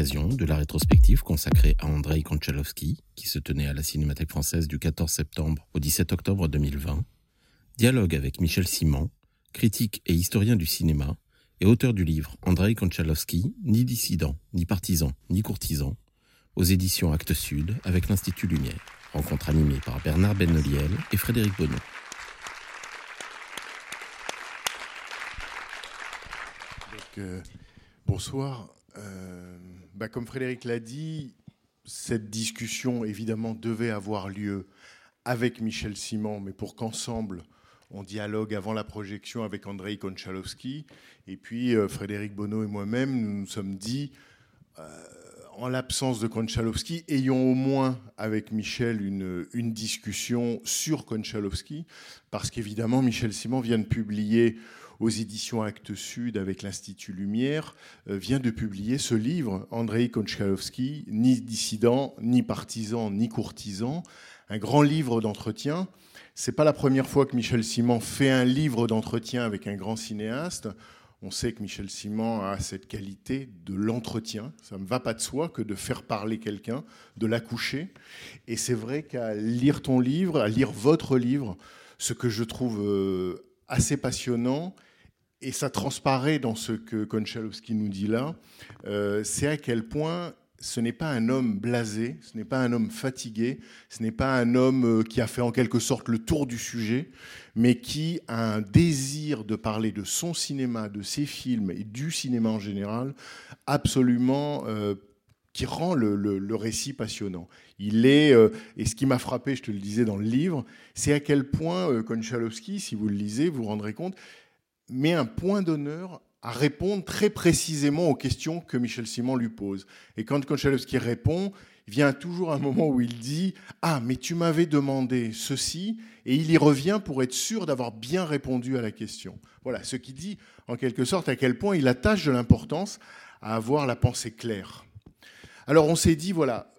De la rétrospective consacrée à Andrei Konchalovsky, qui se tenait à la Cinémathèque française du 14 septembre au 17 octobre 2020, dialogue avec Michel Simon, critique et historien du cinéma, et auteur du livre Andrei Konchalovsky, ni dissident, ni partisan, ni courtisan, aux éditions Actes Sud avec l'Institut Lumière. Rencontre animée par Bernard Benoliel et Frédéric Bonneau. Euh, bonsoir. Euh, bah, comme Frédéric l'a dit, cette discussion évidemment devait avoir lieu avec Michel Simon, mais pour qu'ensemble on dialogue avant la projection avec Andrei Konchalovsky. Et puis euh, Frédéric Bonneau et moi-même, nous nous sommes dit, euh, en l'absence de Konchalovsky, ayons au moins avec Michel une, discussion sur Konchalovsky, parce qu'évidemment Michel Simon vient de publier aux éditions Actes Sud avec l'Institut Lumière, euh, vient de publier ce livre, Andrei Konchalovsky, ni dissident, ni partisan, ni courtisan, un grand livre d'entretien. C'est pas la première fois que Michel Simon fait un livre d'entretien avec un grand cinéaste. On sait que Michel Simon a cette qualité de l'entretien. Ça ne va pas de soi que de faire parler quelqu'un, de l'accoucher. Et c'est vrai qu'à lire ton livre, à lire votre livre, ce que je trouve euh, assez passionnant, et ça transparaît dans ce que Konchalovsky nous dit là, euh, c'est à quel point ce n'est pas un homme blasé, ce n'est pas un homme fatigué, ce n'est pas un homme euh, qui a fait en quelque sorte le tour du sujet, mais qui a un désir de parler de son cinéma, de ses films et du cinéma en général, absolument euh, qui rend le, récit passionnant. Il est, et ce qui m'a frappé, je te le disais dans le livre, c'est à quel point euh, si vous le lisez, vous vous rendrez compte, met un point d'honneur à répondre très précisément aux questions que Michel Simon lui pose. Et quand Konchalovsky répond, vient toujours un moment où il dit Ah, mais tu m'avais demandé ceci, et il y revient pour être sûr d'avoir bien répondu à la question. Voilà, ce qui dit en quelque sorte à quel point il attache de l'importance à avoir la pensée claire. Alors on s'est dit, voilà,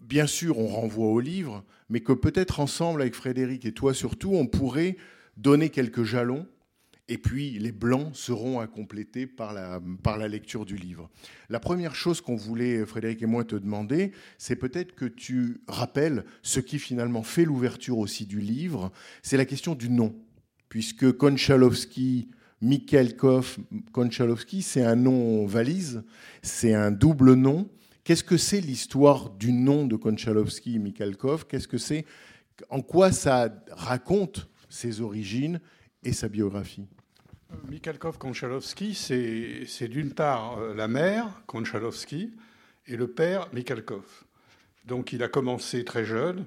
bien sûr, on renvoie au livre, mais que peut-être ensemble avec Frédéric et toi surtout, on pourrait donner quelques jalons et puis les blancs seront à compléter par la, par la lecture du livre. La première chose qu'on voulait, Frédéric et moi, te demander, c'est peut-être que tu rappelles ce qui finalement fait l'ouverture aussi du livre, c'est la question du nom. Puisque Konchalovsky, Mikhailkov, Konchalovsky, c'est un nom valise, c'est un double nom. Qu'est-ce que c'est l'histoire du nom de Konchalovsky et Mikhailkov Qu'est-ce que c'est? En quoi ça raconte ses origines? Et sa biographie Mikhailkov Konchalovsky, c'est d'une part euh, la mère, Konchalovsky, et le père, Mikhailkov. Donc il a commencé très jeune,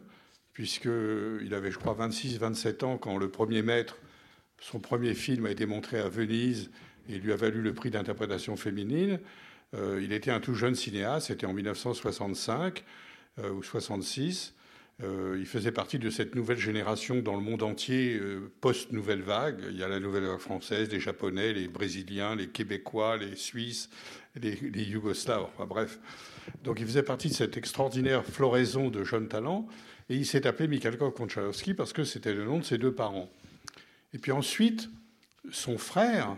puisqu'il avait, je crois, 26-27 ans quand le premier maître, son premier film a été montré à Venise et lui a valu le prix d'interprétation féminine. Euh, il était un tout jeune cinéaste, c'était en 1965 euh, ou 66. Euh, il faisait partie de cette nouvelle génération dans le monde entier, euh, post-nouvelle vague. Il y a la nouvelle vague française, les Japonais, les Brésiliens, les Québécois, les Suisses, les, Yougoslaves, enfin bref. Donc il faisait partie de cette extraordinaire floraison de jeunes talents. Et il s'est appelé Mikhailkov Konchalovsky parce que c'était le nom de ses deux parents. Et puis ensuite, son frère,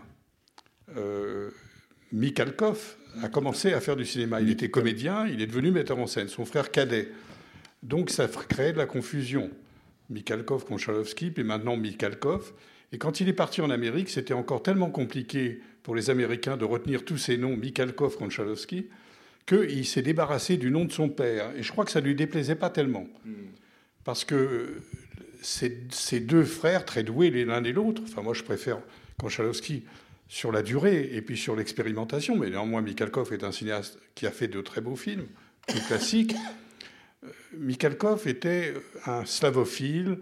euh, a commencé à faire du cinéma. Il était comédien, il est devenu metteur en scène. Son frère cadet. Donc ça créait de la confusion. Mikhailkov, Konchalovsky, puis maintenant Mikhailkov. Et quand il est parti en Amérique, c'était encore tellement compliqué pour les Américains de retenir tous ces noms, Mikhailkov, Konchalovsky, qu'il s'est débarrassé du nom de son père. Et je crois que ça ne lui déplaisait pas tellement. Parce que ces deux frères, très doués l'un et l'autre, enfin moi je préfère Konchalovsky sur la durée et puis sur l'expérimentation, mais néanmoins Mikhailkov est un cinéaste qui a fait de très beaux films, plus classiques. Mikhailkov était un slavophile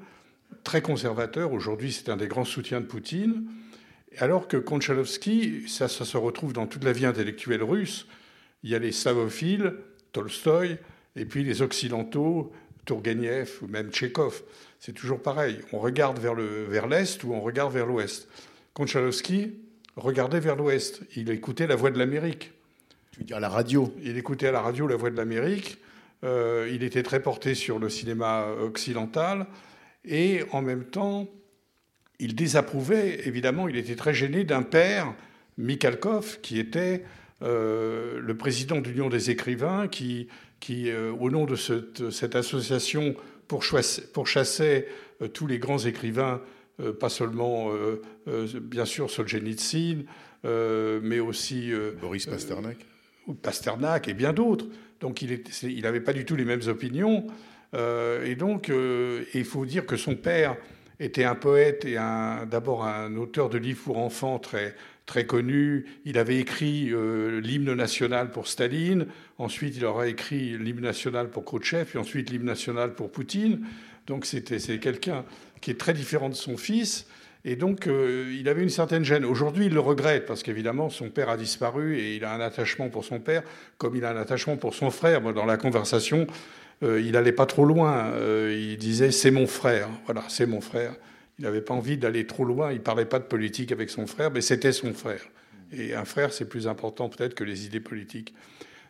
très conservateur. Aujourd'hui, c'est un des grands soutiens de Poutine. Alors que Konchalovsky, ça, ça se retrouve dans toute la vie intellectuelle russe. Il y a les slavophiles, Tolstoï, et puis les occidentaux, Tourgueniev ou même Tchekhov. C'est toujours pareil. On regarde vers le vers l'est ou on regarde vers l'ouest. Konchalovsky regardait vers l'ouest. Il écoutait la voix de l'Amérique. Tu veux dire la radio? Il écoutait à la radio la voix de l'Amérique. Euh, il était très porté sur le cinéma occidental et en même temps, il désapprouvait. Évidemment, il était très gêné d'un père, Mikhalkov, qui était euh, le président de l'Union des écrivains, qui, qui euh, au nom de cette, cette association, pourchassait, pourchassait euh, tous les grands écrivains, pas seulement, bien sûr, Solzhenitsyn, mais aussi Boris Pasternak Pasternak et bien d'autres. Donc il n'avait pas du tout les mêmes opinions. Euh, et donc, euh, il faut dire que son père était un poète et d'abord un auteur de livres pour enfants très, très connu. Il avait écrit euh, l'hymne national pour Staline. Ensuite, il aura écrit l'hymne national pour Khrouchtchev. Et ensuite, l'hymne national pour Poutine. Donc, c'est quelqu'un qui est très différent de son fils. Et donc, euh, il avait une certaine gêne. Aujourd'hui, il le regrette parce qu'évidemment, son père a disparu et il a un attachement pour son père, comme il a un attachement pour son frère. Dans la conversation, euh, il n'allait pas trop loin. Euh, il disait c'est mon frère. Voilà, c'est mon frère. Il n'avait pas envie d'aller trop loin. Il parlait pas de politique avec son frère, mais c'était son frère. Et un frère, c'est plus important peut-être que les idées politiques.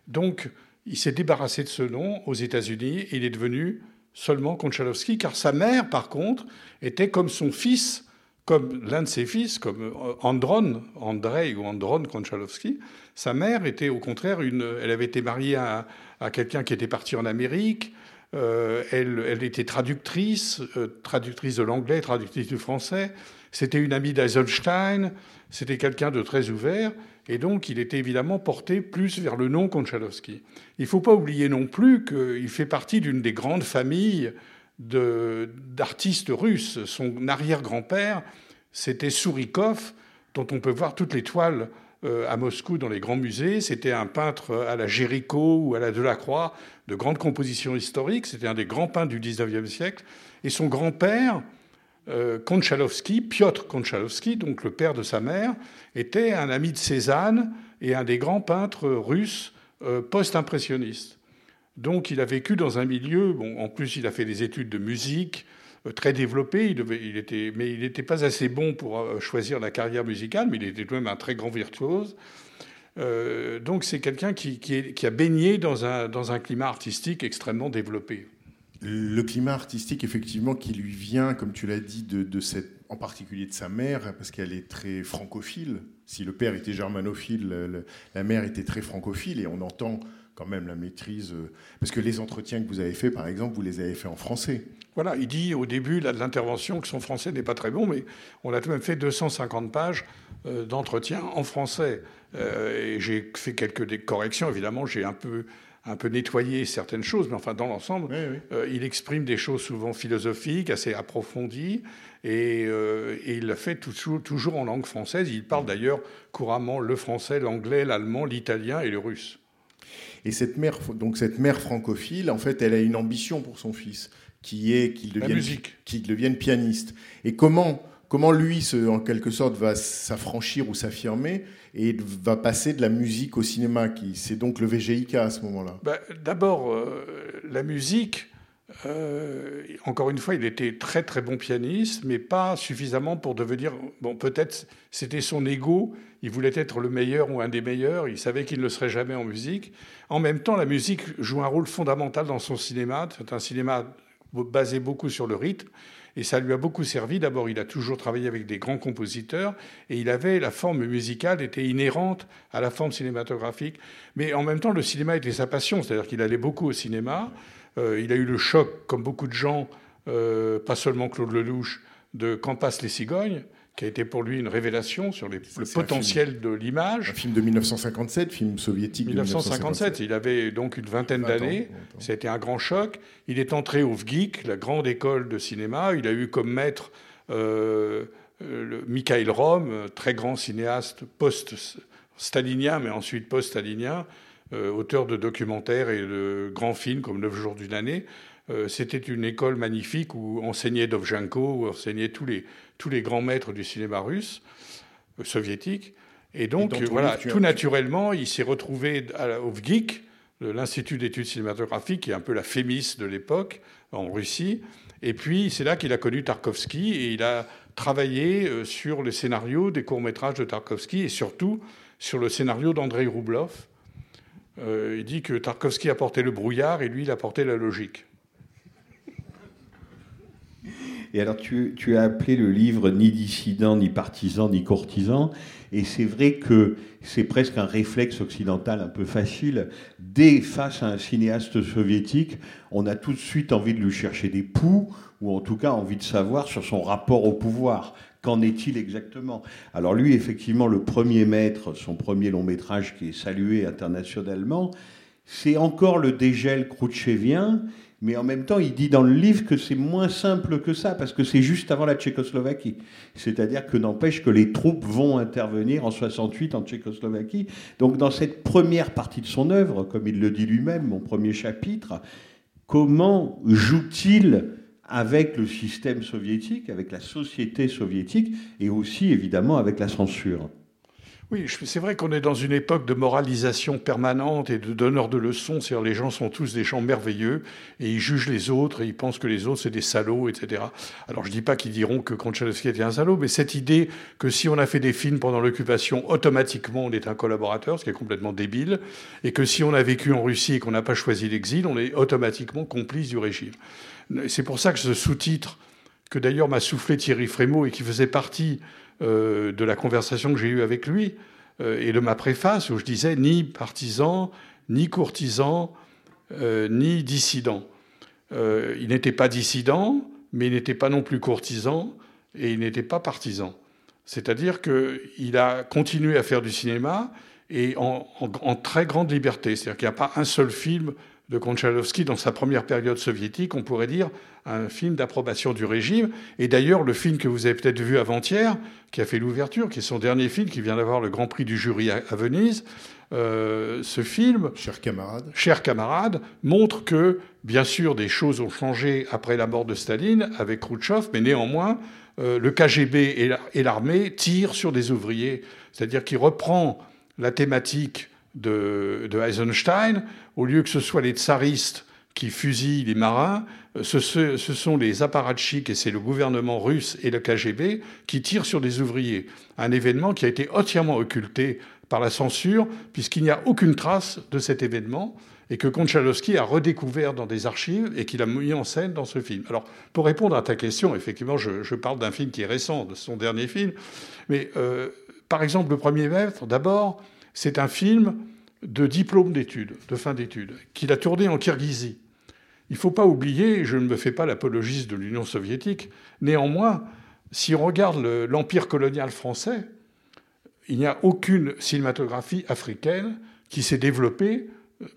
Donc, il s'est débarrassé de ce nom aux États-Unis. Il est devenu seulement Konchalovsky, car sa mère, par contre, était comme son fils, comme l'un de ses fils, comme Andron, Andrei ou Andron Konchalovsky. Sa mère était au contraire une. Elle avait été mariée à, quelqu'un qui était parti en Amérique. Euh, elle, elle, était traductrice, euh, traductrice de l'anglais, traductrice du français. C'était une amie d'Eisenstein. C'était quelqu'un de très ouvert. Et donc, il était évidemment porté plus vers le nom Konchalovsky. Il ne faut pas oublier non plus qu'il fait partie d'une des grandes familles d'artistes russes. Son arrière-grand-père, c'était Sourikov, dont on peut voir toutes les toiles euh, à Moscou dans les grands musées. C'était un peintre à la Géricault ou à la Delacroix, de grandes compositions historiques. C'était un des grands peintres du 19e siècle. Et son grand-père, euh, Konchalovsky, Piotr Konchalovsky, donc le père de sa mère, était un ami de Cézanne et un des grands peintres russes euh, post-impressionnistes. Donc il a vécu dans un milieu, bon, en plus il a fait des études de musique euh, très développées, il il était, mais il n'était pas assez bon pour euh, choisir la carrière musicale, mais il était de même un très grand virtuose. Euh, donc c'est quelqu'un qui, a baigné dans un, dans un climat artistique extrêmement développé. Le climat artistique, effectivement, qui lui vient, comme tu l'as dit, en particulier de sa mère, parce qu'elle est très francophile. Si le père était germanophile, le, la mère était très francophile, et on entend quand même la maîtrise. Parce que les entretiens que vous avez faits, par exemple, vous les avez faits en français. Voilà, il dit au début là, de l'intervention que son français n'est pas très bon, mais on a tout de même fait 250 pages euh, d'entretien en français. Euh, et j'ai fait quelques corrections, évidemment, j'ai un peu un peu nettoyé certaines choses, mais enfin, dans l'ensemble, oui, oui. euh, il exprime des choses souvent philosophiques, assez approfondies, et, euh, et il le fait toujours, toujours, en langue française. Il parle d'ailleurs couramment le français, l'anglais, l'allemand, l'italien et le russe. Et cette mère, donc cette mère francophile, en fait, elle a une ambition pour son fils, qui est qu'il devienne, qu'il devienne pianiste. Et comment, comment lui, se, en quelque sorte, va s'affranchir ou s'affirmer et va passer de la musique au cinéma, qui c'est donc le VGIK à ce moment-là. Ben, D'abord, euh, la musique. Euh, encore une fois, il était très très bon pianiste, mais pas suffisamment pour devenir. Bon, peut-être c'était son ego. Il voulait être le meilleur ou un des meilleurs. Il savait qu'il ne le serait jamais en musique. En même temps, la musique joue un rôle fondamental dans son cinéma. C'est un cinéma basé beaucoup sur le rythme. Et ça lui a beaucoup servi. D'abord, il a toujours travaillé avec des grands compositeurs et il avait la forme musicale était inhérente à la forme cinématographique. Mais en même temps, le cinéma était sa passion, c'est-à-dire qu'il allait beaucoup au cinéma. Euh, il a eu le choc, comme beaucoup de gens, euh, pas seulement Claude Lelouch, de Quand passent les cigognes, qui a été pour lui une révélation sur les, le potentiel film, de l'image. Un film de 1957, film soviétique 1957. de 1957. Il avait donc une vingtaine d'années. C'était un grand choc. Il est entré au VGIC, la grande école de cinéma. Il a eu comme maître euh, le Mikhail Rom, très grand cinéaste post-stalinien, mais ensuite post-stalinien, auteur de documentaires et de grands films comme Neuf jours d'une année. Euh, C'était une école magnifique où enseignait Dovzhenko, où enseignaient tous les, tous les grands maîtres du cinéma russe. soviétique. Et donc, voilà, livre, tu as- tout naturellement, il s'est retrouvé à- au VGIC, l'Institut d'études cinématographiques, qui est un peu la FEMIS de l'époque, en Russie. Et puis, c'est là qu'il a connu Tarkovsky et il a travaillé euh, sur le scénario des courts-métrages de Tarkovsky et surtout sur le scénario d'Andrei Roublov. Euh, il dit que Tarkovsky apportait le brouillard et lui, il apportait la logique. Et alors, tu, tu as appelé le livre ni dissident, ni partisan, ni courtisan. Et c'est vrai que c'est presque un réflexe occidental un peu facile. Dès face à un cinéaste soviétique, on a tout de suite envie de lui chercher des poux, ou en tout cas envie de savoir sur son rapport au pouvoir. Qu'en est-il exactement? Alors lui, effectivement, le premier maître, son premier long métrage qui est salué internationalement, c'est encore le dégel khrouchtchevien, mais en même temps, il dit dans le livre que c'est moins simple que ça, parce que c'est juste avant la Tchécoslovaquie. C'est-à-dire que n'empêche que les troupes vont intervenir en 68 en Tchécoslovaquie. Donc dans cette première partie de son œuvre, comme il le dit lui-même, mon premier chapitre, comment joue-t-il avec le système soviétique, avec la société soviétique, et aussi évidemment avec la censure Oui, c'est vrai qu'on est dans une époque de moralisation permanente et de donneurs de leçons. C'est-à-dire les gens sont tous des gens merveilleux et ils jugent les autres et ils pensent que les autres c'est des salauds, etc. Alors je dis pas qu'ils diront que Konchalovsky était un salaud, mais cette idée que si on a fait des films pendant l'occupation, automatiquement on est un collaborateur, ce qui est complètement débile, et que si on a vécu en Russie et qu'on n'a pas choisi l'exil, on est automatiquement complice du régime. C'est pour ça que ce sous-titre que d'ailleurs m'a soufflé Thierry Frémaux et qui faisait partie euh, de la conversation que j'ai eue avec lui euh, et de ma préface où je disais ni partisan, ni courtisan, euh, ni dissident. Il n'était pas dissident, mais il n'était pas non plus courtisan et il n'était pas partisan. C'est-à-dire qu'il a continué à faire du cinéma et en- en très grande liberté. C'est-à-dire qu'il n'y a pas un seul film de Konchalovsky dans sa première période soviétique, on pourrait dire un film d'approbation du régime. Et d'ailleurs, le film que vous avez peut-être vu avant-hier, qui a fait l'ouverture, qui est son dernier film, qui vient d'avoir le Grand Prix du jury à, Venise, euh, ce film, Chers camarades, chers camarades, montre que, bien sûr, des choses ont changé après la mort de Staline avec Khrouchtchev, mais néanmoins, euh, le KGB et l'armée tirent sur des ouvriers. C'est-à-dire qu'il reprend la thématique de, Eisenstein, au lieu que ce soit les tsaristes qui fusillent les marins, euh, ce, sont les apparatchiks, et c'est le gouvernement russe et le KGB, qui tirent sur des ouvriers. Un événement qui a été entièrement occulté par la censure, puisqu'il n'y a aucune trace de cet événement, et que Konchalovsky a redécouvert dans des archives et qu'il a mis en scène dans ce film. Alors, pour répondre à ta question, effectivement, je, je parle d'un film qui est récent, de son dernier film, mais euh, par exemple, Le Premier Maître, d'abord, c'est un film de diplôme d'études, de fin d'études, qu'il a tourné en Kirghizie. Il ne faut pas oublier, je ne me fais pas l'apologiste de l'Union soviétique, néanmoins, si on regarde le- l'empire colonial français, il n'y a aucune cinématographie africaine qui s'est développée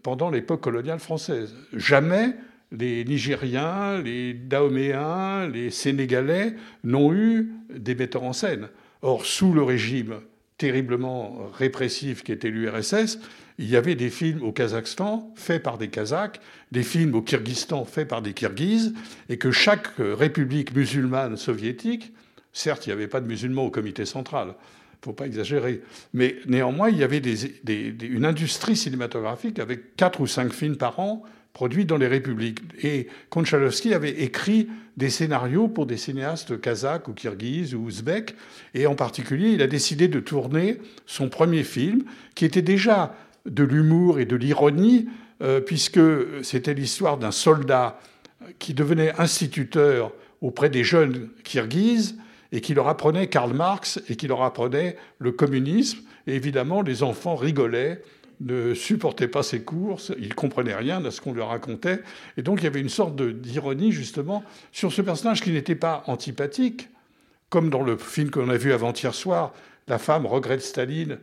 pendant l'époque coloniale française. Jamais les Nigériens, les Dahoméens, les Sénégalais n'ont eu des metteurs en scène. Or, sous le régime terriblement répressif qui était l'URSS, il y avait des films au Kazakhstan faits par des Kazakhs, des films au Kyrgyzstan faits par des Kirghizes, et que chaque euh, république musulmane soviétique, certes, il n'y avait pas de musulmans au comité central, ne faut pas exagérer, mais néanmoins, il y avait une industrie cinématographique avec quatre ou cinq films par an produits dans les républiques. Et Konchalovsky avait écrit des scénarios pour des cinéastes kazakhs ou kirghizes ou ouzbeks, et en particulier, il a décidé de tourner son premier film, qui était déjà de l'humour et de l'ironie, euh, puisque c'était l'histoire d'un soldat qui devenait instituteur auprès des jeunes kirghizes et qui leur apprenait Karl Marx et qui leur apprenait le communisme. Et évidemment, les enfants rigolaient, ne supportaient pas ces cours, ils comprenaient rien de ce qu'on leur racontait. Et donc, il y avait une sorte d'ironie, justement, sur ce personnage qui n'était pas antipathique, comme dans le film qu'on a vu avant-hier soir, la femme regrette Staline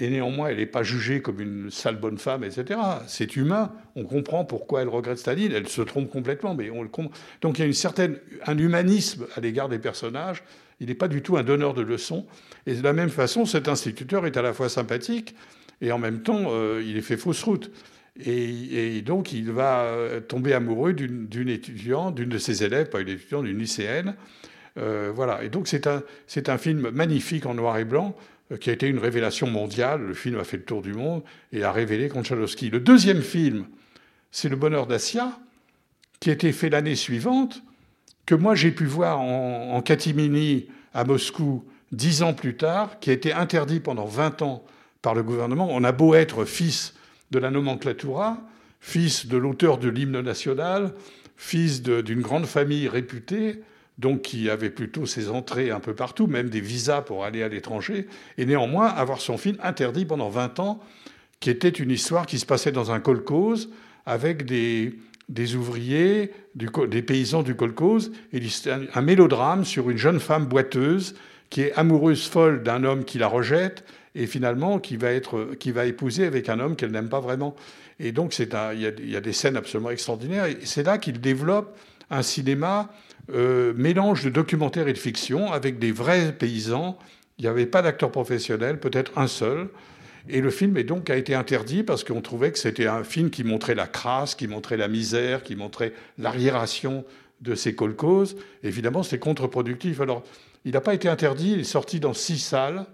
et néanmoins elle n'est pas jugée comme une sale bonne femme, etc. C'est humain, on comprend pourquoi elle regrette Staline, elle se trompe complètement, mais on le comprend. Donc il y a une certaine, un humanisme à l'égard des personnages, il n'est pas du tout un donneur de leçons. Et de la même façon, cet instituteur est à la fois sympathique et en même temps euh, il est fait fausse route. Et, donc il va euh, tomber amoureux d'une étudiante, d'une de ses élèves, pas une étudiante, d'une lycéenne, Euh, voilà. Et donc c'est un, un film magnifique en noir et blanc qui a été une révélation mondiale. Le film a fait le tour du monde et a révélé Konchalovsky. Le deuxième film, c'est Le Bonheur d'Assia, qui a été fait l'année suivante, que moi j'ai pu voir en, en catimini à Moscou dix ans plus tard, qui a été interdit pendant 20 ans par le gouvernement. On a beau être fils de la nomenclatura, fils de l'auteur de l'hymne national, fils d'une grande famille réputée, donc qui avait plutôt ses entrées un peu partout, même des visas pour aller à l'étranger, et néanmoins avoir son film interdit pendant 20 ans, qui était une histoire qui se passait dans un kolkhoz avec des, des ouvriers, des paysans du kolkhoz, et un mélodrame sur une jeune femme boiteuse qui est amoureuse folle d'un homme qui la rejette et finalement qui va, être, qui va épouser avec un homme qu'elle n'aime pas vraiment. Et donc c'est il y, a, des scènes absolument extraordinaires. Et c'est là qu'il développe un cinéma euh, mélange de documentaire et de fiction avec des vrais paysans. Il n'y avait pas d'acteur professionnel, peut-être un seul. Et le film est donc a été interdit parce qu'on trouvait que c'était un film qui montrait la crasse, qui montrait la misère, qui montrait l'arriération de ces kolkhozes. Évidemment, c'était contre-productif. Alors, il n'a pas été interdit, il est sorti dans six salles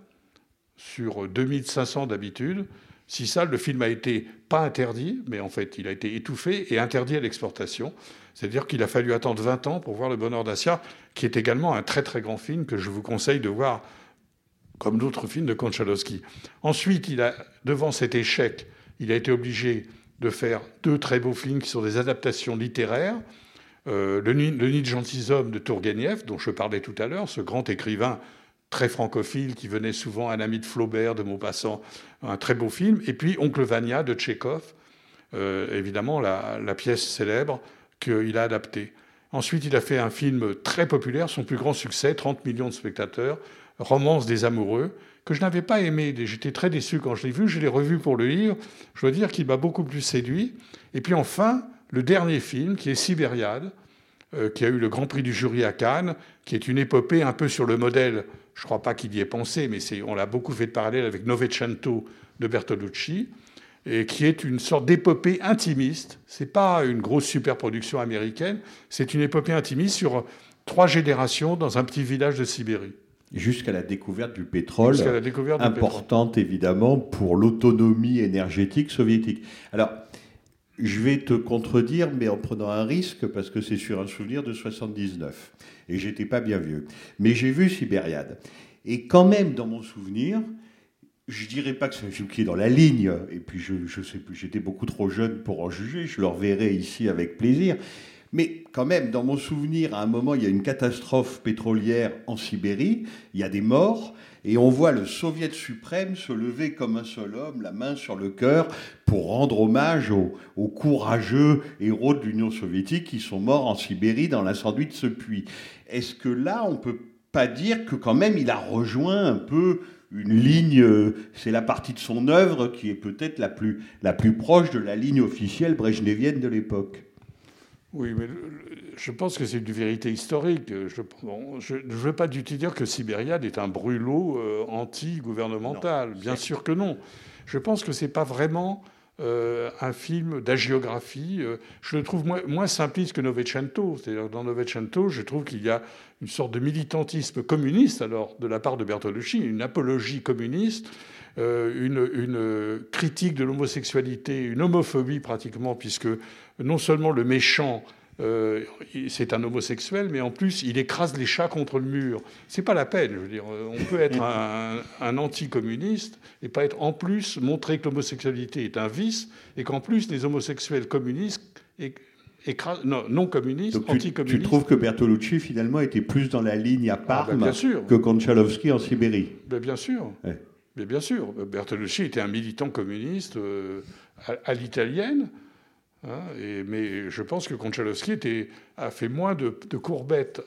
sur 2500 d'habitude. Six salles, le film a été pas interdit, mais en fait, il a été étouffé et interdit à l'exportation. C'est-à-dire qu'il a fallu attendre 20 ans pour voir Le Bonheur d'Assia, qui est également un très très grand film que je vous conseille de voir comme d'autres films de Konchalovsky. Ensuite, il a, devant cet échec, il a été obligé de faire deux très beaux films qui sont des adaptations littéraires. Euh, le, Nid, le Nid de gentilshommes de Tourguenieff, dont je parlais tout à l'heure, ce grand écrivain très francophile qui venait souvent, un ami de Flaubert, de Maupassant, un très beau film. Et puis Oncle Vania de Tchekhov, euh, évidemment la, la pièce célèbre qu'il a adaptée. Ensuite, il a fait un film très populaire, son plus grand succès, 30 millions de spectateurs, Romance des amoureux, que je n'avais pas aimé. J'étais très déçu quand je l'ai vu. Je l'ai revu pour le livre. Je dois dire qu'il m'a beaucoup plus séduit. Et puis enfin, le dernier film, qui est Sibériade, euh, qui a eu le Grand Prix du jury à Cannes, qui est une épopée un peu sur le modèle, je ne crois pas qu'il y ait pensé, mais on l'a beaucoup fait de parallèle avec Novecento de Bertolucci, et qui est une sorte d'épopée intimiste. C'est pas une grosse superproduction américaine, c'est une épopée intimiste sur trois générations dans un petit village de Sibérie. Jusqu'à la découverte du pétrole, découverte du importante évidemment pour l'autonomie énergétique soviétique. Alors, je vais te contredire, mais en prenant un risque, parce que c'est sur un souvenir de 79. Et j'étais pas bien vieux. Mais j'ai vu Sibériade. Et quand même, dans mon souvenir, je dirais pas que c'est un film qui est dans la ligne, et puis je, sais plus, j'étais beaucoup trop jeune pour en juger, je le reverrai ici avec plaisir. Mais quand même, dans mon souvenir, à un moment, il y a une catastrophe pétrolière en Sibérie, il y a des morts, et on voit le soviet suprême se lever comme un seul homme, la main sur le cœur, pour rendre hommage aux, courageux héros de l'Union soviétique qui sont morts en Sibérie dans l'incendie de ce puits. Est-ce que là, on peut pas dire que quand même, il a rejoint un peu une ligne, euh, c'est la partie de son œuvre qui est peut-être la plus, la plus proche de la ligne officielle brejnevienne de l'époque? Oui, mais je pense que c'est une vérité historique. Je bon, ne veux pas du tout dire que Sibériade est un brûlot euh, anti-gouvernemental. Bien sûr que non. Je pense que c'est pas vraiment euh, un film d'agiographie. Euh, je le trouve moins, simpliste que Novecento. C'est-à-dire dans Novecento, je trouve qu'il y a une sorte de militantisme communiste, alors de la part de Bertolucci, une apologie communiste, euh, une critique de l'homosexualité, une homophobie pratiquement, puisque non seulement le méchant euh, c'est un homosexuel, mais en plus, il écrase les chats contre le mur. C'est pas la peine. Je veux dire, euh, on peut être un, un anticommuniste et pas être en plus montrer que l'homosexualité est un vice et qu'en plus les homosexuels communistes non, non communistes, Donc tu, trouves que Bertolucci finalement était plus dans la ligne à Ah, ben, Parme bien sûr. que Konchalovsky en Sibérie Ben, bien sûr. Ouais. Mais bien sûr. Bertolucci était un militant communiste euh, à, à l'italienne. Hein, mais je pense que Konchalovsky était, a fait moins de, de courbettes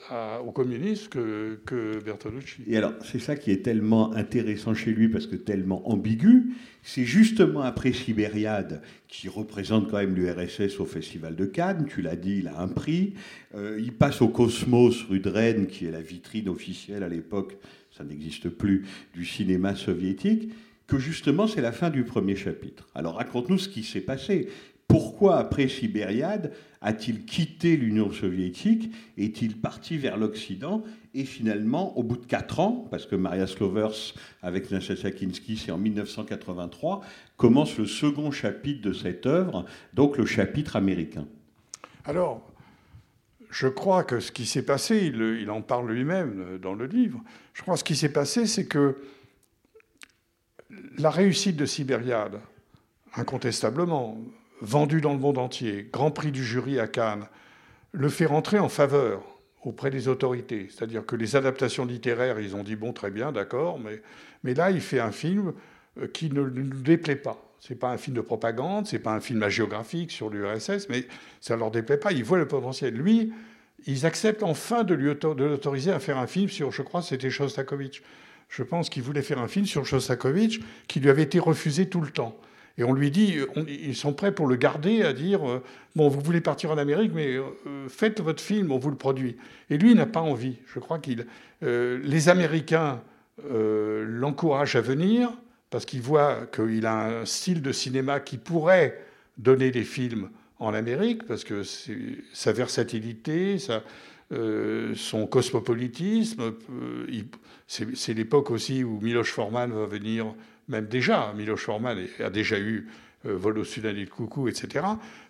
aux communistes que, que Bertolucci. Et alors, c'est ça qui est tellement intéressant chez lui, parce que tellement ambigu, c'est justement après Sibériade, qui représente quand même l'URSS au Festival de Cannes, tu l'as dit, il a un prix, Euh, il passe au Cosmos rue de Rennes, qui est la vitrine officielle à l'époque, ça n'existe plus, du cinéma soviétique, que justement c'est la fin du premier chapitre. Alors raconte-nous ce qui s'est passé, Pourquoi, après Sibériade, a-t-il quitté l'Union soviétique Est-il parti vers l'Occident Et finalement, au bout de quatre ans, parce que Maria Slovers avec Kinski, c'est en 1983, commence le second chapitre de cette œuvre, donc le chapitre américain. Alors, je crois que ce qui s'est passé, il, il en parle lui-même dans le livre, je crois que ce qui s'est passé, c'est que la réussite de Sibériade, incontestablement, vendue dans le monde entier, Grand Prix du jury à Cannes, le fait rentrer en faveur auprès des autorités. C'est-à-dire que les adaptations littéraires, ils ont dit bon, très bien, d'accord, mais, mais là, il fait un film euh, qui ne nous déplaît pas. C'est pas un film de propagande, c'est pas un film géographique sur l'URSS, mais ça leur déplaît pas. Ils voient le potentiel. Lui, ils acceptent enfin de l'autoriser à faire un film sur, je crois, c'était Shostakovich. Je pense qu'il voulait faire un film sur Shostakovich qui lui avait été refusé tout le temps. Et on lui dit, ils sont prêts pour le garder, à dire, euh, bon, vous voulez partir en Amérique, mais euh, faites votre film, on vous le produit. Et lui, il n'a pas envie. Je crois qu'il, euh, les Américains l'encouragent à venir parce qu'ils voient qu'il a un style de cinéma qui pourrait donner des films en Amérique, parce que sa versatilité, son cosmopolitisme, c'est l'époque aussi où Miloš Forman va venir même déjà, Miloš Forman a déjà eu euh, Vol au Sud de coucou, etc.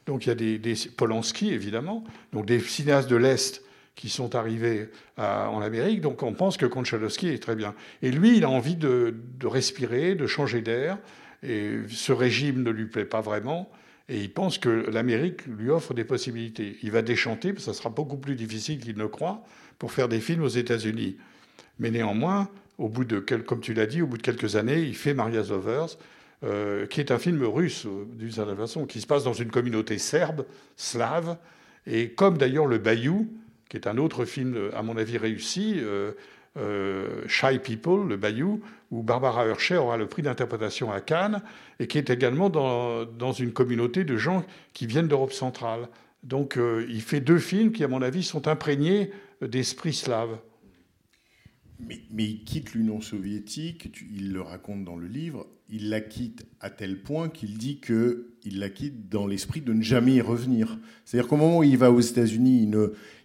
Donc il y a des, Polanski, évidemment, donc des cinéastes de l'Est qui sont arrivés en Amérique. Donc on pense que Konchalovsky est très bien. Et lui, il a envie de, respirer, de changer d'air. Et ce régime ne lui plaît pas vraiment. Et il pense que l'Amérique lui offre des possibilités. Il va déchanter, ça sera beaucoup plus difficile qu'il ne croit, pour faire des films aux États-Unis. Mais néanmoins, au bout de, comme tu l'as dit, au bout de quelques années, il fait Maria Zovers, euh, qui est un film russe, euh, d'une certaine façon, qui se passe dans une communauté serbe, slave, et comme d'ailleurs Le Bayou, qui est un autre film, à mon avis, réussi, euh, Shy People, Le Bayou, où Barbara Hershey aura le prix d'interprétation à Cannes, et qui est également dans, dans une communauté de gens qui viennent d'Europe centrale. Donc il fait deux films qui, à mon avis, sont imprégnés d'esprit slave. Mais, il quitte l'Union soviétique, il le raconte dans le livre, il la quitte à tel point qu'il dit qu'il la quitte dans l'esprit de ne jamais y revenir. C'est-à-dire qu'au moment où il va aux États-Unis,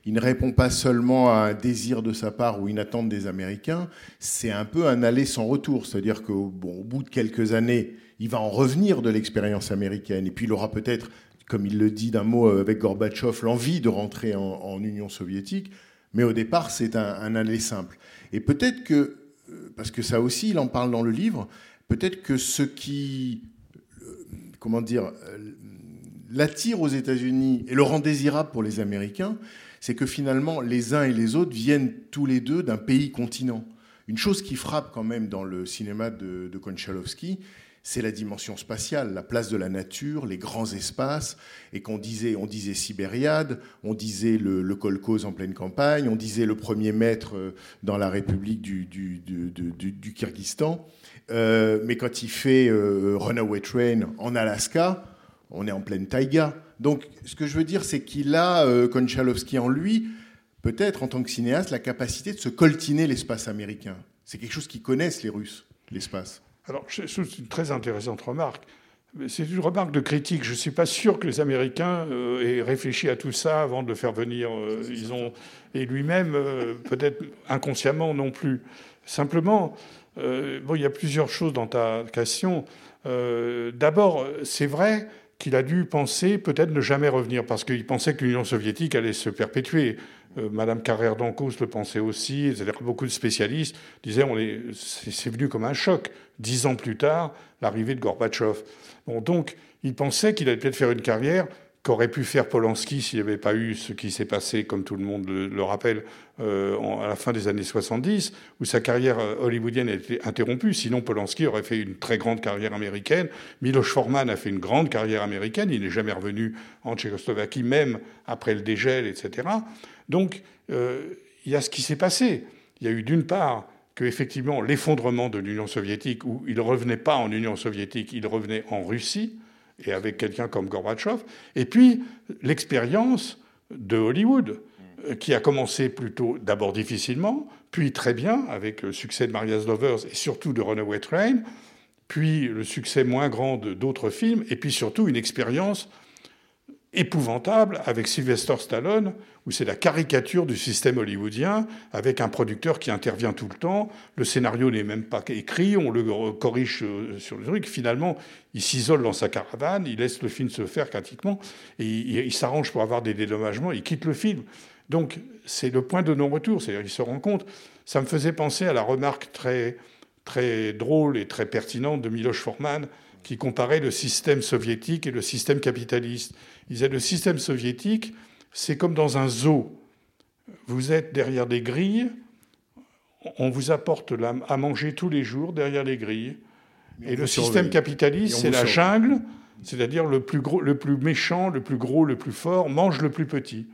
il ne, répond pas seulement à un désir de sa part ou une attente des Américains, c'est un peu un aller sans retour. C'est-à-dire qu'au bon, au bout de quelques années, il va en revenir de l'expérience américaine, et puis il aura peut-être, comme il le dit d'un mot avec Gorbatchev, l'envie de rentrer en, Union soviétique, mais au départ, c'est un, un aller simple. Et peut-être que, euh, parce que ça aussi, il en parle dans le livre, peut-être que ce qui, euh, comment dire, euh, l'attire aux États-Unis et le rend désirable pour les Américains, c'est que finalement, les uns et les autres viennent tous les deux d'un pays continent. Une chose qui frappe quand même dans le cinéma de, de Konchalovsky, c'est la dimension spatiale, la place de la nature, les grands espaces, et qu'on disait, on disait Sibériade, on disait le, le en pleine campagne, on disait le premier maître euh, dans la République du, du, Kyrgyzstan. Euh, mais quand il fait euh, Runaway Train en Alaska, on est en pleine taïga. Donc, ce que je veux dire, c'est qu'il a, Konchalovsky en lui, peut-être en tant que cinéaste, la capacité de se coltiner l'espace américain. C'est quelque chose qu'ils connaissent, les Russes, l'espace. Alors, c'est une très intéressante remarque. C'est une remarque de critique. Je ne suis pas sûr que les Américains euh, aient réfléchi à tout ça avant de le faire venir. Euh, ils ont, et lui-même, euh, peut-être inconsciemment non plus. Simplement, bon, il y a plusieurs choses dans ta question. D'abord, c'est vrai qu'il a dû penser peut-être ne jamais revenir parce qu'il pensait que l'Union soviétique allait se perpétuer. Euh, Madame Carrère d'Ancos le pensait aussi, c'est-à-dire beaucoup de spécialistes disaient on est, c'est venu comme un choc. Dix ans plus tard, l'arrivée de Gorbatchev. Donc, il pensait qu'il allait peut-être faire une carrière qu'aurait pu faire Polanski s'il n'y avait pas eu ce qui s'est passé, comme tout le monde le, rappelle, euh, à la fin des années 70, où sa carrière euh, hollywoodienne a été interrompue. Sinon, Polanski aurait fait une très grande carrière américaine. Miloš Forman a fait une grande carrière américaine. Il n'est jamais revenu en Tchécoslovaquie, même après le dégel, etc. Donc, euh, il y a ce qui s'est passé. Il y a eu d'une part que effectivement l'effondrement de l'Union soviétique, où il ne revenait pas en Union soviétique, il revenait en Russie, et avec quelqu'un comme Gorbatchev, et puis l'expérience de Hollywood, euh, qui a commencé plutôt d'abord difficilement, puis très bien, avec le succès de Maria's Lovers et surtout de Runaway Train, puis le succès moins grand d'autres films, et puis surtout une expérience épouvantable avec Sylvester Stallone, où c'est la caricature du système hollywoodien, avec un producteur qui intervient tout le temps. Le scénario n'est même pas écrit, on le corrige sur le truc. Finalement, il s'isole dans sa caravane, il laisse le film se faire pratiquement, et il, s'arrange pour avoir des dédommagements, il quitte le film. Donc, c'est le point de non-retour, c'est-à-dire qu'il se rend compte. Ça me faisait penser à la remarque très, très drôle et très pertinente de Miloš Forman, qui comparait le système soviétique et le système capitaliste. Il disait le système soviétique, c'est comme dans un zoo. Vous êtes derrière des grilles, on vous apporte à manger tous les jours derrière les grilles. Et le système capitaliste, c'est la jungle, c'est-à-dire le plus gros, le plus méchant, le plus gros, le plus fort mange le plus petit.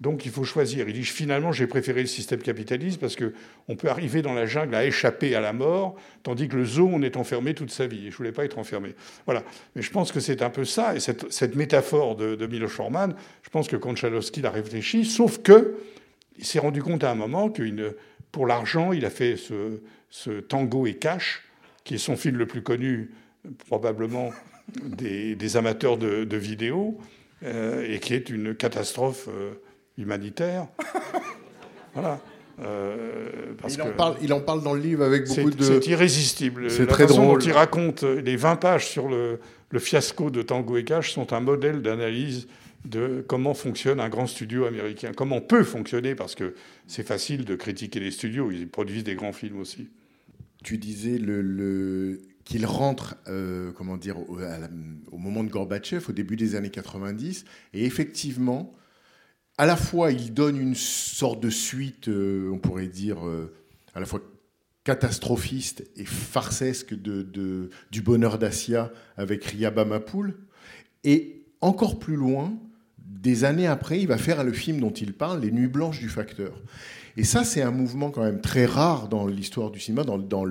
Donc il faut choisir. Il dit finalement j'ai préféré le système capitaliste parce que on peut arriver dans la jungle à échapper à la mort, tandis que le zoo on est enfermé toute sa vie. Et je voulais pas être enfermé. Voilà. Mais je pense que c'est un peu ça et cette, métaphore de, de Miloš Forman, je pense que Konchalovsky l'a réfléchi. Sauf que il s'est rendu compte à un moment que pour l'argent il a fait ce, Tango et Cash, qui est son film le plus connu probablement des, amateurs de, de vidéos. Euh, et qui est une catastrophe euh, humanitaire. voilà. Euh, il, en parle, il, en parle, dans le livre avec beaucoup de. C'est irrésistible. C'est très façon drôle. Dont il raconte les 20 pages sur le, fiasco de Tango et Cash sont un modèle d'analyse de comment fonctionne un grand studio américain, comment peut fonctionner, parce que c'est facile de critiquer les studios, ils produisent des grands films aussi. Tu disais le, qu'il rentre, euh, comment dire, au, au, moment de Gorbatchev, au début des années 90, et effectivement, à la fois, il donne une sorte de suite, euh, on pourrait dire, euh, à la fois catastrophiste et farcesque de, du bonheur d'Asia avec Riaba Mapoul. Et encore plus loin, des années après, il va faire le film dont il parle, Les Nuits Blanches du Facteur. Et ça, c'est un mouvement quand même très rare dans l'histoire du cinéma, dans,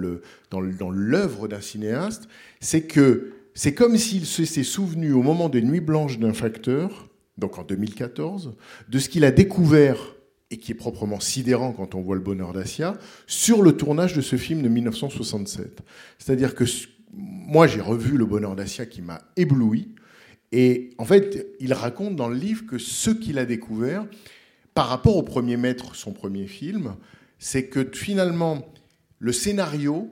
l'œuvre d'un cinéaste. C'est que c'est comme s'il s'est souvenu au moment des Nuits Blanches d'un Facteur donc en 2014, de ce qu'il a découvert et qui est proprement sidérant quand on voit le bonheur d'Asia, sur le tournage de ce film de 1967. C'est-à-dire que moi, j'ai revu le bonheur d'Asia qui m'a ébloui. Et en fait, il raconte dans le livre que ce qu'il a découvert, par rapport au premier maître, son premier film, c'est que finalement, le scénario,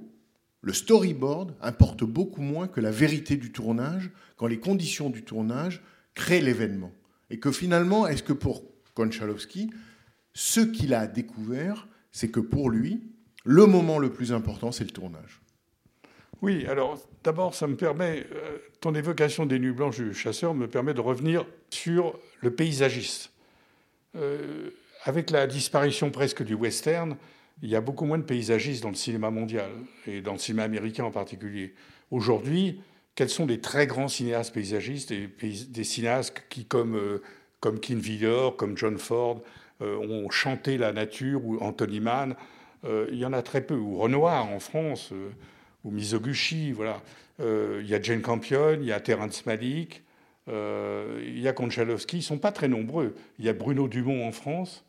le storyboard, importe beaucoup moins que la vérité du tournage, quand les conditions du tournage créent l'événement. Et que finalement, est-ce que pour Konchalovsky, ce qu'il a découvert, c'est que pour lui, le moment le plus important, c'est le tournage Oui, alors d'abord, ça me permet, euh, ton évocation des nuits blanches du chasseur me permet de revenir sur le paysagiste. Euh, avec la disparition presque du western, il y a beaucoup moins de paysagistes dans le cinéma mondial, et dans le cinéma américain en particulier. Aujourd'hui, quels sont les très grands cinéastes paysagistes, et des cinéastes qui, comme, euh, comme Vidor, comme John Ford, euh, ont chanté la nature, ou Anthony Mann, euh, il y en a très peu, ou Renoir en France, ou Mizoguchi, voilà. il y a Jane Campion, il y a Terence Malick, il y a Konchalovsky, ils ne sont pas très nombreux. Il y a Bruno Dumont en France,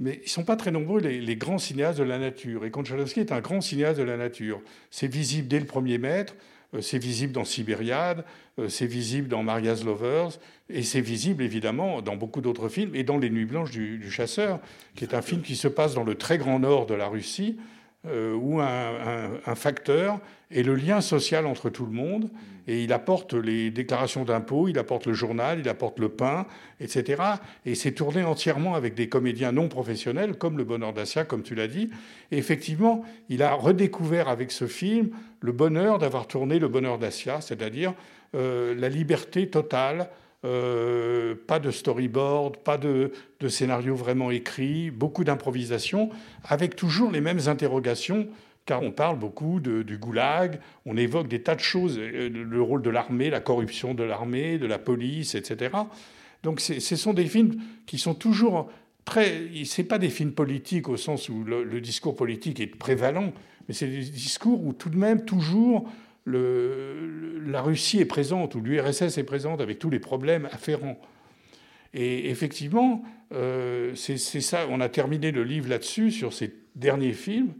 mais ils ne sont pas très nombreux, les, les, grands cinéastes de la nature. Et Konchalovsky est un grand cinéaste de la nature. C'est visible dès le premier mètre. Euh, c'est visible dans Sibériade, euh, c'est visible dans Maria's Lovers, et c'est visible évidemment dans beaucoup d'autres films, et dans Les Nuits Blanches du, Chasseur, qui est un film qui se passe dans le très grand nord de la Russie, euh, où un, facteur est le lien social entre tout le monde, et il apporte les déclarations d'impôts, il apporte le journal, il apporte le pain, etc. Et c'est tourné entièrement avec des comédiens non professionnels, comme Le Bonheur d'Assia, comme tu l'as dit. Et effectivement, il a redécouvert avec ce film le bonheur d'avoir tourné Le Bonheur d'Assia, c'est-à-dire euh, la liberté totale. Euh, pas de storyboard, pas de, de scénario vraiment écrit, beaucoup d'improvisation, avec toujours les mêmes interrogations car on parle beaucoup du goulag, on évoque des tas de choses, euh, le rôle de l'armée, la corruption de l'armée, de la police, etc. Donc ce sont des films qui sont toujours très... Ce pas des films politiques au sens où le, discours politique est prévalent, mais c'est des discours où tout de même toujours la Russie est présente, ou l'URSS est présente avec tous les problèmes afférents. Et effectivement, euh, c'est ça, on a terminé le livre là-dessus, sur ces derniers films.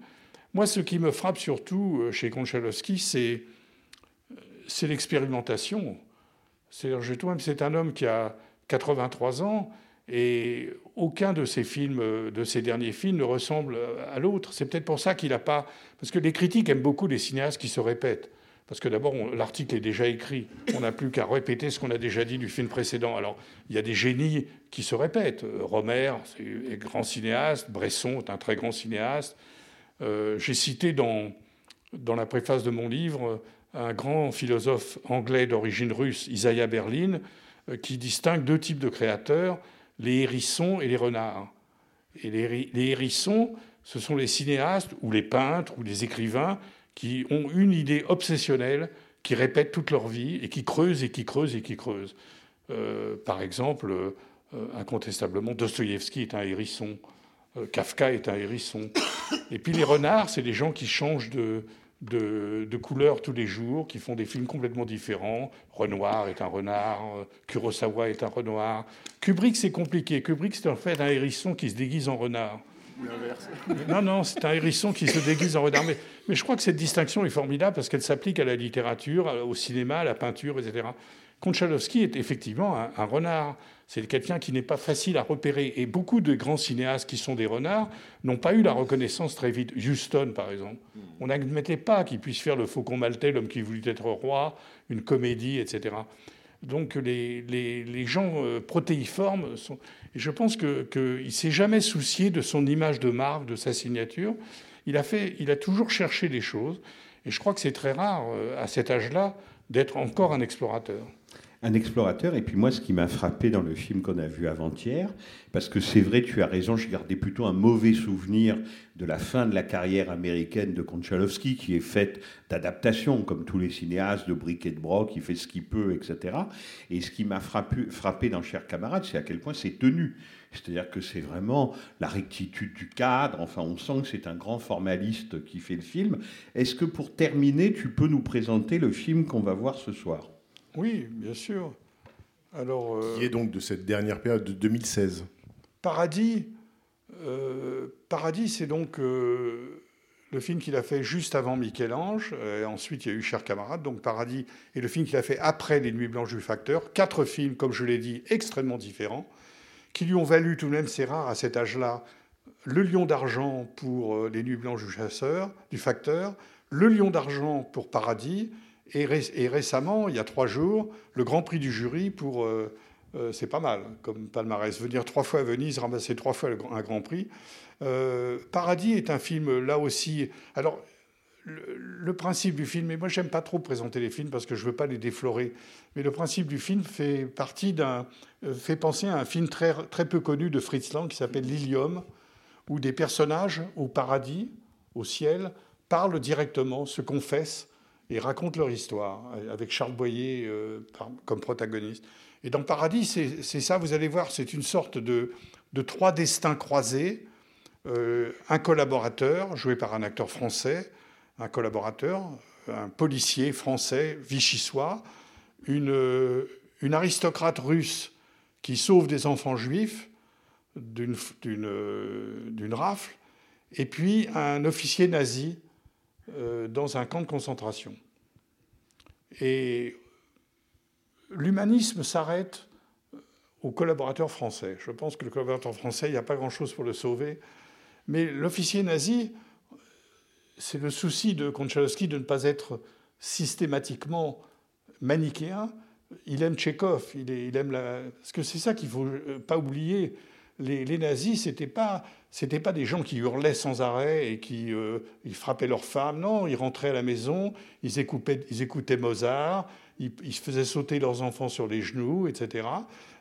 Moi, ce qui me frappe surtout euh, chez Konchalovsky, c'est, euh, c'est l'expérimentation. Trouve même c'est un homme qui a, 83 ans, et aucun de ces films, euh, de ces derniers films, ne ressemble à l'autre. C'est peut-être pour ça qu'il n'a pas. Parce que les critiques aiment beaucoup les cinéastes qui se répètent. Parce que d'abord, l'article est déjà écrit. On n'a plus qu'à répéter ce qu'on a déjà dit du film précédent. Alors, il y a des génies qui se répètent. Romer, c'est un grand cinéaste. Bresson est un très grand cinéaste. Euh, J'ai cité dans, la préface de mon livre un grand philosophe anglais d'origine russe, Isaiah Berlin, euh, qui distingue deux types de créateurs, les hérissons et les renards. Et les, hérissons, ce sont les cinéastes ou les peintres ou les écrivains qui ont une idée obsessionnelle, qui répètent toute leur vie et qui creusent et qui creusent et qui creusent. Euh, par exemple, euh, incontestablement, Dostoïevski est un hérisson, euh, Kafka est un hérisson. Et puis les renards, c'est des gens qui changent de, de, tous les jours, qui font des films complètement différents. Renoir est un renard, euh, Kurosawa est un renard. Kubrick, c'est compliqué. Kubrick, c'est en fait un hérisson qui se déguise en renard. Non, non, c'est un hérisson qui se déguise en renard. Mais, mais, je crois que cette distinction est formidable parce qu'elle s'applique à la littérature, au cinéma, à la peinture, etc. Konchalovsky est effectivement un, un renard. C'est quelqu'un qui n'est pas facile à repérer. Et beaucoup de grands cinéastes qui sont des renards n'ont pas eu la reconnaissance très vite. Houston, par exemple. On n'admettait pas qu'il puisse faire le Faucon maltais, l'homme qui voulut être roi, une comédie, etc. Donc les, les, les gens euh, protéiformes sont. Et je pense qu'il que ne s'est jamais soucié de son image de marque, de sa signature. Il a, fait, il a toujours cherché des choses. Et je crois que c'est très rare, euh, à cet âge-là, d'être encore un explorateur un explorateur. Et puis moi, ce qui m'a frappé dans le film qu'on a vu avant-hier, parce que c'est vrai, tu as raison, j'ai gardé plutôt un mauvais souvenir de la fin de la carrière américaine de Konchalovsky, qui est faite d'adaptation, comme tous les cinéastes, de briques et de broc, il fait ce qu'il peut, etc. Et ce qui m'a frappé, frappé dans Cher camarade, c'est à quel point c'est tenu. C'est-à-dire que c'est vraiment la rectitude du cadre. Enfin, on sent que c'est un grand formaliste qui fait le film. Est-ce que pour terminer, tu peux nous présenter le film qu'on va voir ce soir? Oui, bien sûr. Alors, euh, qui est donc de cette dernière période de 2016 Paradis, euh, Paradis, c'est donc euh, le film qu'il a fait juste avant Michel-Ange. Et ensuite, il y a eu Cher camarade. Donc Paradis est le film qu'il a fait après Les Nuits blanches du Facteur. Quatre films, comme je l'ai dit, extrêmement différents, qui lui ont valu tout de même, c'est rare à cet âge-là, le Lion d'argent pour Les Nuits blanches du chasseur, du Facteur, le Lion d'argent pour Paradis et, récemment, il y a trois jours, le Grand Prix du jury pour. Euh, euh, c'est pas mal comme palmarès. Venir trois fois à Venise, ramasser trois fois un Grand Prix. Euh, Paradis est un film là aussi. Alors, le, principe du film, et moi j'aime pas trop présenter les films parce que je veux pas les déflorer, mais le principe du film fait partie d'un. fait penser à un film très, très peu connu de Fritz Lang qui s'appelle Lilium, où des personnages au paradis, au ciel, parlent directement, se confessent et racontent leur histoire, avec Charles Boyer euh, comme protagoniste. Et dans Paradis, c'est ça, vous allez voir, c'est une sorte de, trois destins croisés. Euh, un collaborateur, joué par un acteur français, un collaborateur, un policier français, vichysois, une, aristocrate russe qui sauve des enfants juifs d'une rafle, et puis un officier nazi euh, dans un camp de concentration. Et l'humanisme s'arrête aux collaborateurs français. Je pense que le collaborateur français, il n'y a pas grand-chose pour le sauver. Mais l'officier nazi, c'est le souci de Konchalovsky de ne pas être systématiquement manichéen. Il aime Tchékov, il, aime la... Parce que c'est ça qu'il ne faut pas oublier les, nazis, c'était pas c'était pas des gens qui hurlaient sans arrêt et qui euh, ils frappaient leurs femmes. Non, ils rentraient à la maison, ils écoutaient, ils écoutaient Mozart, ils, ils, faisaient sauter leurs enfants sur les genoux, etc.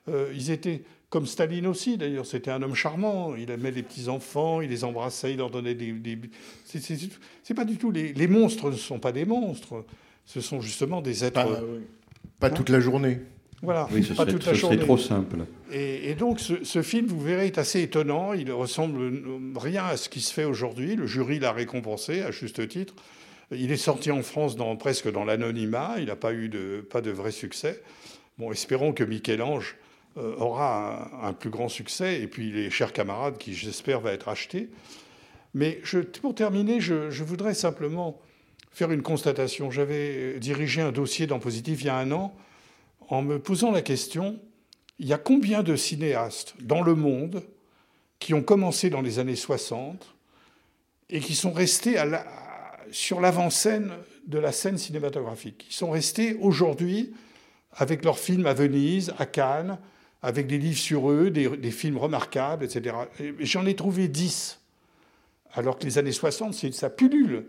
Euh, ils étaient comme Staline aussi, d'ailleurs, c'était un homme charmant. Il aimait les petits enfants, il les embrassait, il leur donnait des. des... C'est pas du tout les, les, monstres ne sont pas des monstres, ce sont justement des êtres. Pas, pas toute la journée. Voilà, oui, ce pas serait, toute la journée. trop simple. Et, et donc, ce, ce, film, vous verrez, est assez étonnant. Il ressemble rien à ce qui se fait aujourd'hui. Le jury l'a récompensé à juste titre. Il est sorti en France dans, presque dans l'anonymat. Il n'a pas eu de, pas de vrai succès. Bon, espérons que Michel-Ange euh, aura un, un, plus grand succès. Et puis les chers camarades, qui j'espère va être acheté. Mais je, pour terminer, je, je, voudrais simplement faire une constatation. J'avais dirigé un dossier dans Positif il y a un an en me posant la question il y a combien de cinéastes dans le monde qui ont commencé dans les années 60 et qui sont restés sur l'avant-scène de la scène cinématographique. Ils sont restés aujourd'hui avec leurs films à Venise, à Cannes, avec des livres sur eux, des, films remarquables, etc. Et J'en ai trouvé 10. Alors que les années 60, c'est- ça pullule.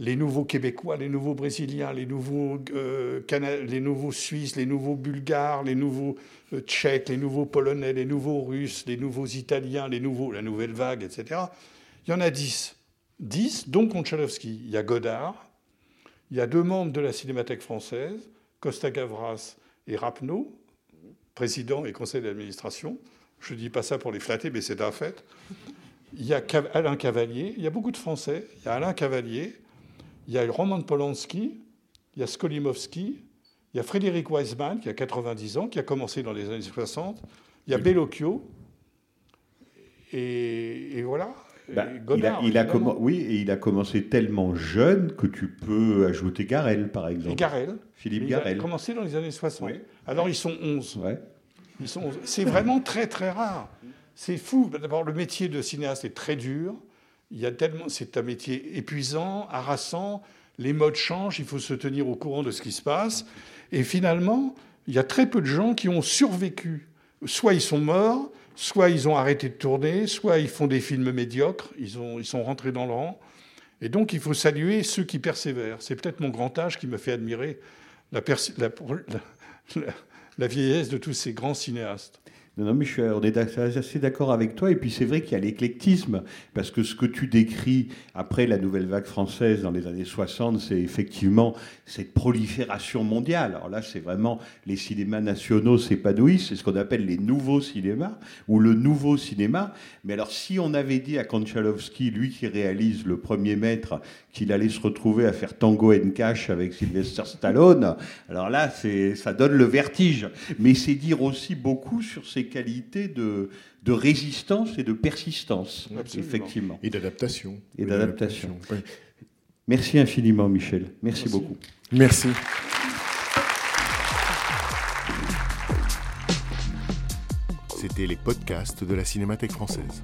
Les nouveaux Québécois, les nouveaux Brésiliens, les nouveaux, euh, Suisses, les nouveaux Bulgares, les nouveaux euh, Tchèques, les nouveaux Polonais, les nouveaux Russes, les nouveaux Italiens, la nouvelle vague, etc. Il y en a 10. 10, dont Konchalovsky. Il y a Godard, il y a deux membres de la Cinémathèque française, Costa Gavras et Rapneau, président et conseil d'administration. Je ne dis pas ça pour les flatter, mais c'est un fait. Il y a Alain Cavalier, il y a beaucoup de Français. Il y a Alain Cavalier, il y a Roman Polanski, il y a Skolimowski, il y a Frédéric Weisman, qui a 90 ans, qui a commencé dans les années 60. Il y a Bellocchio. Et, et voilà. Bah, Et il a, Godard, il a évidemment. commen- oui, et il a commencé tellement jeune que tu peux ajouter Garel, par Et exemple. Garel. Philippe Il a Garel. commencé dans les années 60. Oui. Alors ils sont 11. Ouais. Ils sont 11. C'est vraiment très très rare. C'est fou. D'abord, le métier de cinéaste est très dur. Il y a tellement, c'est un métier épuisant, harassant. Les modes changent. Il faut se tenir au courant de ce qui se passe. Et finalement, il y a très peu de gens qui ont survécu. Soit ils sont morts, soit ils ont arrêté de tourner, soit ils font des films médiocres. Ils, ont, ils sont rentrés dans le rang. Et donc, il faut saluer ceux qui persévèrent. C'est peut-être mon grand âge qui me fait admirer la, la vieillesse de tous ces grands cinéastes. Non, non, mais je suis on est assez d'accord avec toi. Et puis c'est vrai qu'il y a l'éclectisme, parce que ce que tu décris après la nouvelle vague française dans les années 60, c'est effectivement cette prolifération mondiale. Alors là, c'est vraiment les cinémas nationaux s'épanouissent, c'est ce qu'on appelle les nouveaux cinémas, ou le nouveau cinéma. Mais alors, si on avait dit à Konchalovsky, lui qui réalise le premier maître, qu'il allait se retrouver à faire Tango and Cash avec Sylvester Stallone, alors là, ça donne le vertige. Mais c'est dire aussi beaucoup sur ses qualités de, de résistance et de persistance, Absolument. effectivement. Et d'adaptation. Et d'adaptation. Oui. Merci infiniment, Michel. Merci, Merci. beaucoup. Merci. C'était les podcasts de la Cinémathèque française.